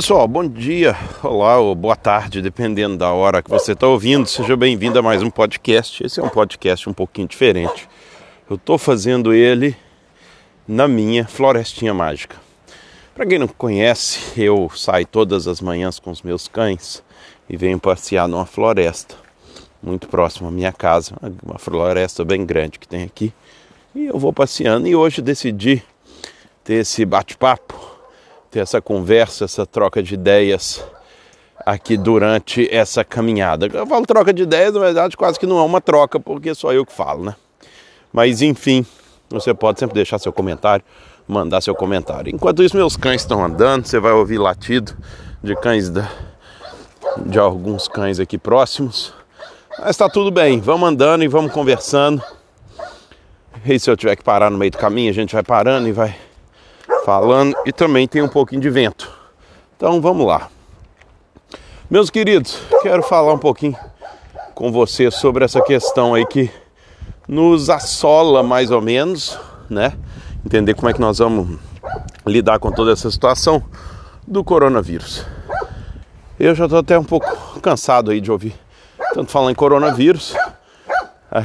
pessoal, bom dia, olá ou boa tarde, dependendo da hora que você está ouvindo. Seja bem-vindo a mais um podcast. Esse é um podcast um pouquinho diferente. Eu estou fazendo ele na minha florestinha mágica. Para quem não conhece, eu saio todas as manhãs com os meus cães e venho passear numa floresta muito próxima à minha casa, uma floresta bem grande que tem aqui. E eu vou passeando e hoje decidi ter esse bate-papo ter essa conversa, essa troca de ideias aqui durante essa caminhada. Eu falo troca de ideias, na verdade quase que não é uma troca, porque só eu que falo, né? Mas enfim, você pode sempre deixar seu comentário, mandar seu comentário. Enquanto isso, meus cães estão andando, você vai ouvir latido de cães da, de alguns cães aqui próximos. Mas está tudo bem, vamos andando e vamos conversando. E se eu tiver que parar no meio do caminho, a gente vai parando e vai falando e também tem um pouquinho de vento. Então vamos lá. Meus queridos, quero falar um pouquinho com você sobre essa questão aí que nos assola mais ou menos, né? Entender como é que nós vamos lidar com toda essa situação do coronavírus. Eu já estou até um pouco cansado aí de ouvir tanto falar em coronavírus.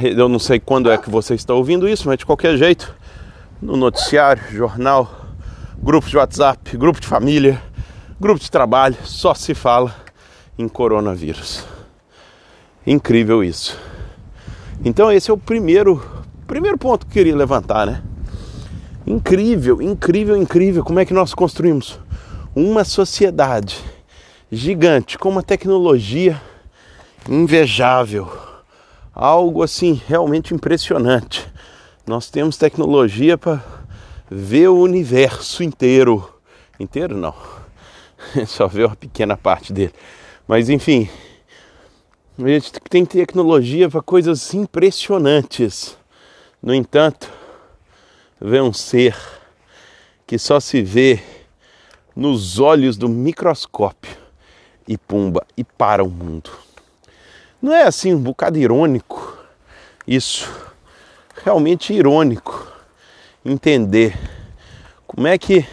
Eu não sei quando é que você está ouvindo isso, mas de qualquer jeito, no noticiário, jornal, grupos de WhatsApp, grupo de família, grupo de trabalho, só se fala em coronavírus. Incrível isso. Então esse é o primeiro, primeiro ponto que eu queria levantar, né? Incrível, incrível, incrível como é que nós construímos uma sociedade gigante com uma tecnologia invejável, algo assim realmente impressionante. Nós temos tecnologia para vê o universo inteiro. Inteiro não. Só vê uma pequena parte dele. Mas enfim, a gente tem tecnologia para coisas impressionantes. No entanto, vê um ser que só se vê nos olhos do microscópio e pumba e para o mundo. Não é assim um bocado irônico isso? Realmente irônico entender como é que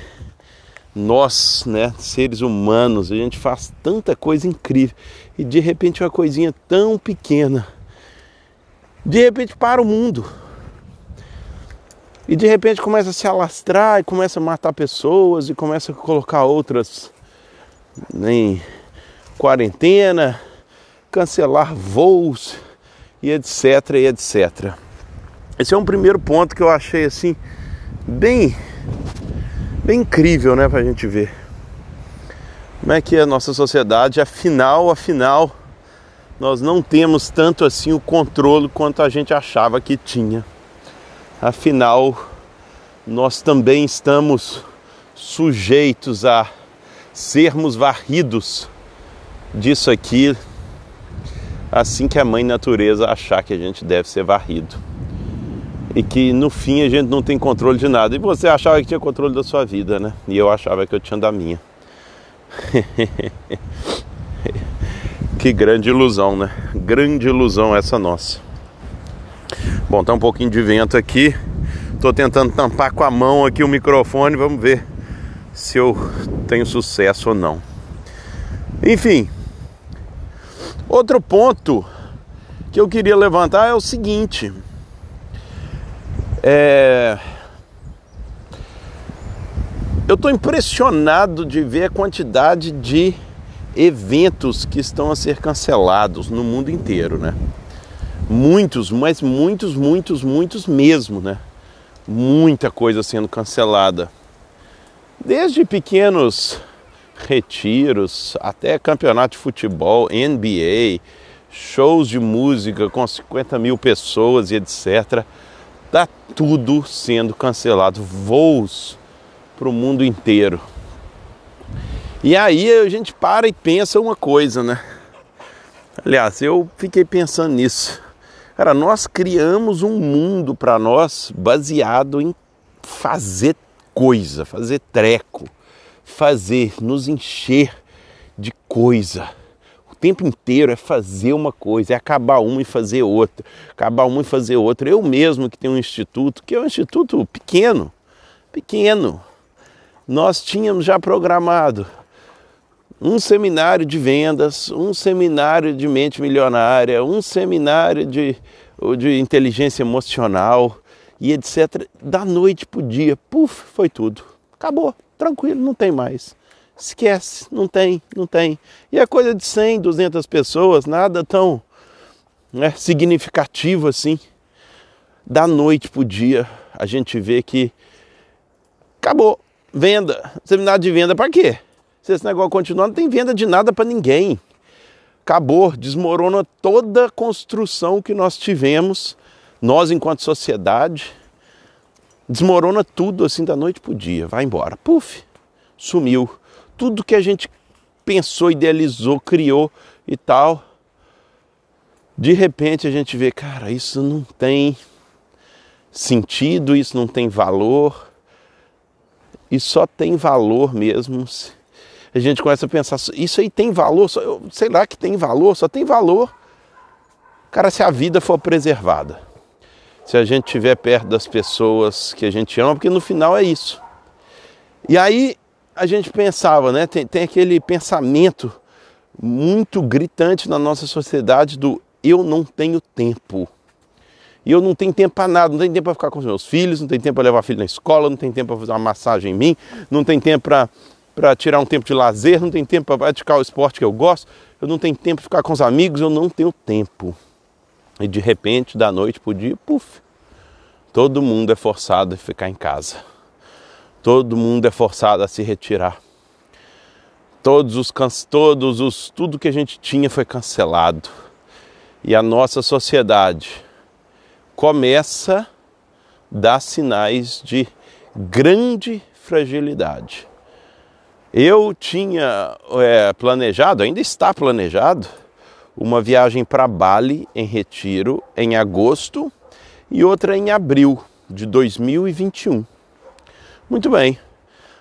nós, né, seres humanos, a gente faz tanta coisa incrível e de repente uma coisinha tão pequena, de repente para o mundo. E de repente começa a se alastrar e começa a matar pessoas e começa a colocar outras em quarentena, cancelar voos e etc e etc. Esse é um primeiro ponto que eu achei assim bem, bem incrível, né, para a gente ver. Como é que é a nossa sociedade, afinal, afinal, nós não temos tanto assim o controle quanto a gente achava que tinha. Afinal, nós também estamos sujeitos a sermos varridos disso aqui assim que a mãe natureza achar que a gente deve ser varrido e que no fim a gente não tem controle de nada. E você achava que tinha controle da sua vida, né? E eu achava que eu tinha da minha. que grande ilusão, né? Grande ilusão essa nossa. Bom, tá um pouquinho de vento aqui. Tô tentando tampar com a mão aqui o microfone, vamos ver se eu tenho sucesso ou não. Enfim, outro ponto que eu queria levantar é o seguinte: é... Eu estou impressionado de ver a quantidade de eventos que estão a ser cancelados no mundo inteiro, né? Muitos, mas muitos, muitos, muitos mesmo, né? Muita coisa sendo cancelada. Desde pequenos retiros até campeonato de futebol, NBA, shows de música com 50 mil pessoas e etc Está tudo sendo cancelado, voos para o mundo inteiro. E aí a gente para e pensa uma coisa, né? Aliás, eu fiquei pensando nisso. Cara, nós criamos um mundo para nós baseado em fazer coisa, fazer treco, fazer, nos encher de coisa tempo inteiro é fazer uma coisa, é acabar uma e fazer outra, acabar uma e fazer outra. Eu mesmo que tenho um instituto, que é um instituto pequeno, pequeno, nós tínhamos já programado um seminário de vendas, um seminário de mente milionária, um seminário de, de inteligência emocional e etc. Da noite para o dia, puf, foi tudo. Acabou, tranquilo, não tem mais. Esquece, não tem, não tem. E a coisa de 100, 200 pessoas, nada tão né, significativo assim. Da noite para o dia, a gente vê que acabou. Venda, seminário de venda para quê? Se esse negócio continuar, não tem venda de nada para ninguém. Acabou, desmorona toda a construção que nós tivemos, nós enquanto sociedade, desmorona tudo assim da noite para o dia, vai embora. Puf, sumiu. Tudo que a gente pensou, idealizou, criou e tal, de repente a gente vê, cara, isso não tem sentido, isso não tem valor, e só tem valor mesmo. A gente começa a pensar, isso aí tem valor, só, eu, sei lá que tem valor, só tem valor, cara, se a vida for preservada. Se a gente estiver perto das pessoas que a gente ama, porque no final é isso. E aí a gente pensava, né? Tem, tem aquele pensamento muito gritante na nossa sociedade do eu não tenho tempo. E eu não tenho tempo para nada, não tenho tempo para ficar com os meus filhos, não tenho tempo para levar filho na escola, não tenho tempo para fazer uma massagem em mim, não tenho tempo para tirar um tempo de lazer, não tenho tempo para praticar o esporte que eu gosto, eu não tenho tempo para ficar com os amigos, eu não tenho tempo. E de repente, da noite para o dia, puf, todo mundo é forçado a ficar em casa. Todo mundo é forçado a se retirar. Todos os, todos os, tudo que a gente tinha foi cancelado. E a nossa sociedade começa a dar sinais de grande fragilidade. Eu tinha é, planejado, ainda está planejado, uma viagem para Bali em retiro em agosto e outra em abril de 2021. Muito bem.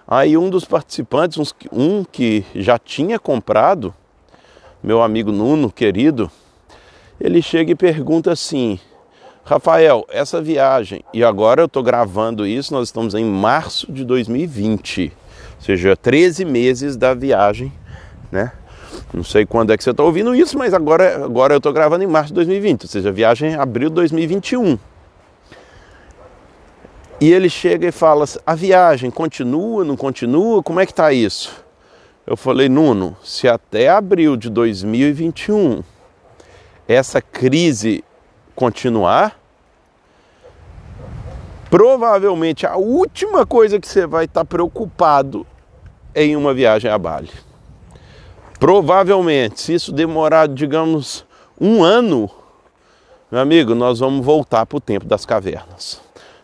Aí um dos participantes, um que já tinha comprado, meu amigo Nuno, querido, ele chega e pergunta assim: Rafael, essa viagem, e agora eu estou gravando isso, nós estamos em março de 2020, ou seja, 13 meses da viagem, né? Não sei quando é que você está ouvindo isso, mas agora, agora eu estou gravando em março de 2020, ou seja, viagem é abril de 2021. E ele chega e fala: a viagem continua, não continua? Como é que está isso? Eu falei, Nuno, se até abril de 2021 essa crise continuar, provavelmente a última coisa que você vai estar preocupado é em uma viagem a Bali. Provavelmente, se isso demorar, digamos, um ano, meu amigo, nós vamos voltar para o tempo das cavernas.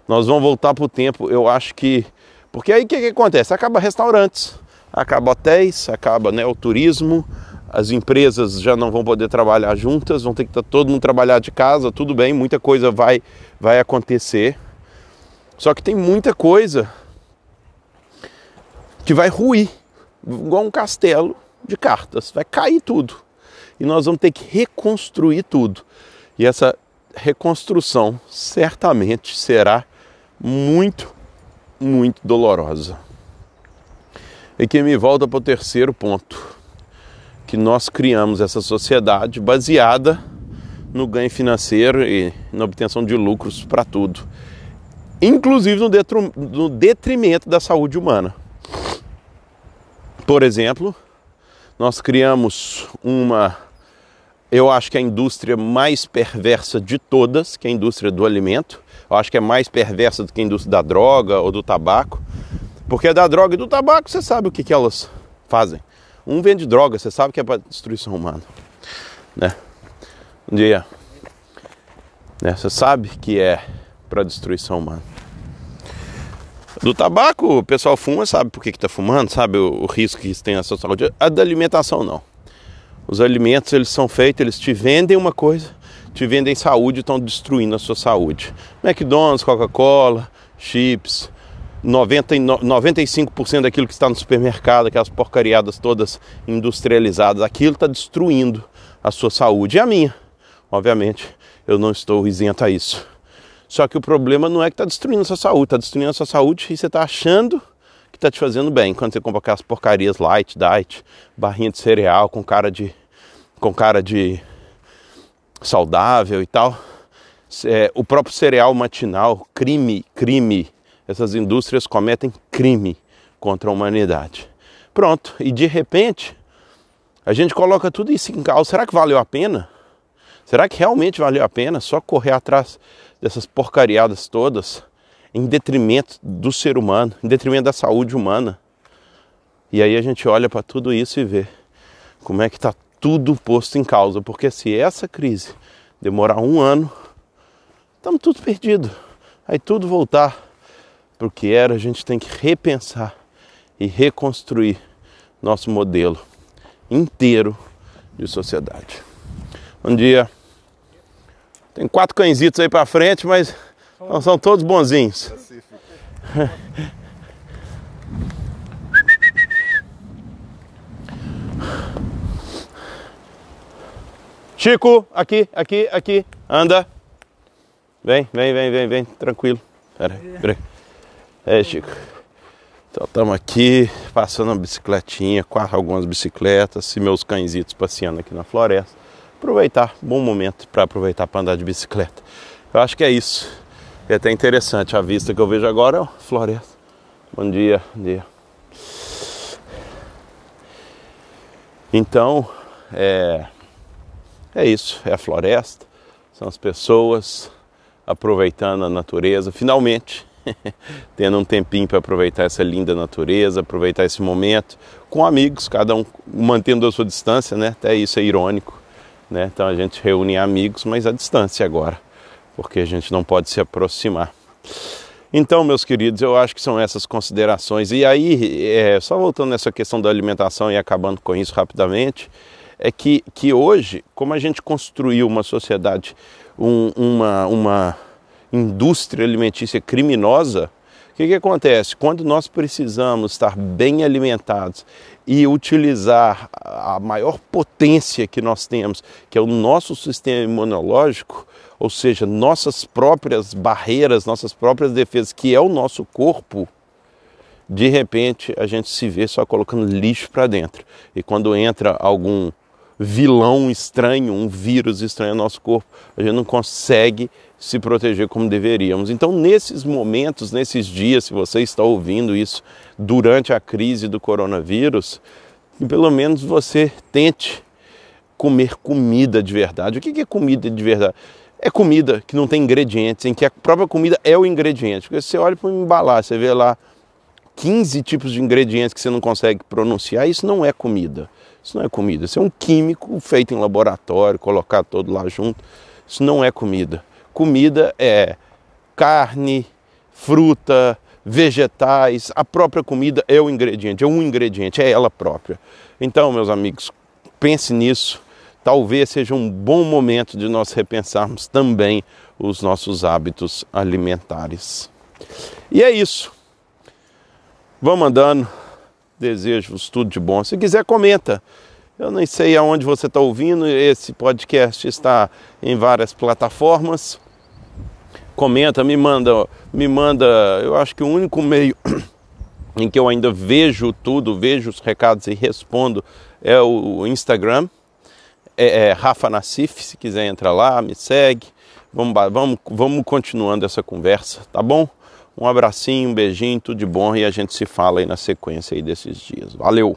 Nós vamos voltar para o tempo, eu acho que. Porque aí o que, que acontece? Acaba restaurantes, acaba hotéis, acaba né, o turismo, as empresas já não vão poder trabalhar juntas, vão ter que estar tá todo mundo trabalhar de casa, tudo bem, muita coisa vai, vai acontecer. Só que tem muita coisa que vai ruir, igual um castelo de cartas, vai cair tudo. E nós vamos ter que reconstruir tudo. E essa reconstrução certamente será muito, muito dolorosa. E que me volta para o terceiro ponto que nós criamos essa sociedade baseada no ganho financeiro e na obtenção de lucros para tudo, inclusive no, detrimento da saúde humana. Por exemplo, nós criamos uma, eu acho que a indústria mais perversa de todas, que é a indústria do alimento. Eu acho que é mais perversa do que a indústria da droga ou do tabaco, porque da droga e do tabaco você sabe o que, que elas fazem um vende droga, você sabe que é para destruição humana, né? Um dia, né? Você sabe que é para destruição humana. Do tabaco, o pessoal fuma, sabe por que está fumando, sabe o, o, risco que isso tem na sua saúde. A da alimentação, não. Os alimentos, eles são feitos, eles te vendem uma coisa, te vendem saúde e estão destruindo a sua saúde. McDonald's, Coca-Cola, chips, 90, 95% daquilo que está no supermercado, aquelas porcariadas todas industrializadas, aquilo está destruindo a sua saúde e a minha. Obviamente, eu não estou isento a isso. Só que o problema não é que está destruindo a sua saúde, está destruindo a sua saúde e você está achando que está te fazendo bem. Quando você compra aquelas porcarias light, diet, barrinha de cereal com cara de com cara de saudável e tal. É, o próprio cereal matinal, crime, crime. Essas indústrias cometem crime contra a humanidade. Pronto, e de repente a gente coloca tudo isso em causa. Será que valeu a pena? Será que realmente valeu a pena só correr atrás dessas porcariadas todas em detrimento do ser humano, em detrimento da saúde humana? E aí a gente olha para tudo isso e vê como é que está tudo posto em causa, porque se essa crise demorar um ano, estamos tudo perdido. Aí tudo voltar para o que era, a gente tem que repensar e reconstruir nosso modelo inteiro de sociedade. Bom dia. Tem quatro cãezitos aí para frente, mas não são todos bonzinhos. Chico, aqui, aqui, aqui. Anda. Vem, vem, vem, vem, vem. Tranquilo. Pera aí, pera aí. É, Chico. Então estamos aqui passando uma bicicletinha, com algumas bicicletas e meus cãezitos passeando aqui na floresta. Aproveitar, bom momento para aproveitar para andar de bicicleta. Eu acho que é isso. É até interessante a vista que eu vejo agora, ó, floresta. Bom dia, bom dia. Então, é, é isso, é a floresta, são as pessoas aproveitando a natureza, finalmente tendo um tempinho para aproveitar essa linda natureza, aproveitar esse momento com amigos, cada um mantendo a sua distância, né? Até isso é irônico, né? Então a gente reúne amigos, mas à distância agora, porque a gente não pode se aproximar. Então, meus queridos, eu acho que são essas considerações. E aí, é, só voltando nessa questão da alimentação e acabando com isso rapidamente, é que, que hoje, como a gente construiu uma sociedade, um, uma, uma indústria alimentícia criminosa, o que, que acontece? Quando nós precisamos estar bem alimentados e utilizar a maior potência que nós temos, que é o nosso sistema imunológico, ou seja, nossas próprias barreiras, nossas próprias defesas, que é o nosso corpo, de repente a gente se vê só colocando lixo para dentro. E quando entra algum vilão estranho, um vírus estranho no nosso corpo, a gente não consegue se proteger como deveríamos. Então, nesses momentos, nesses dias, se você está ouvindo isso durante a crise do coronavírus, pelo menos você tente comer comida de verdade. O que é comida de verdade? É comida que não tem ingredientes, em que a própria comida é o ingrediente. Porque você olha para uma embalagem, você vê lá 15 tipos de ingredientes que você não consegue pronunciar, isso não é comida. Isso não é comida, isso é um químico feito em laboratório, colocar todo lá junto. Isso não é comida. Comida é carne, fruta, vegetais, a própria comida é o ingrediente, é um ingrediente, é ela própria. Então, meus amigos, pense nisso. Talvez seja um bom momento de nós repensarmos também os nossos hábitos alimentares. E é isso. Vamos andando desejo-vos tudo de bom. Se quiser, comenta. Eu nem sei aonde você está ouvindo, esse podcast está em várias plataformas. Comenta, me manda, me manda. Eu acho que o único meio em que eu ainda vejo tudo, vejo os recados e respondo é o Instagram. É, é Rafa Nassif, se quiser entrar lá, me segue. Vamos, vamos, vamos continuando essa conversa, tá bom? Um abracinho, um beijinho, tudo de bom e a gente se fala aí na sequência aí desses dias. Valeu!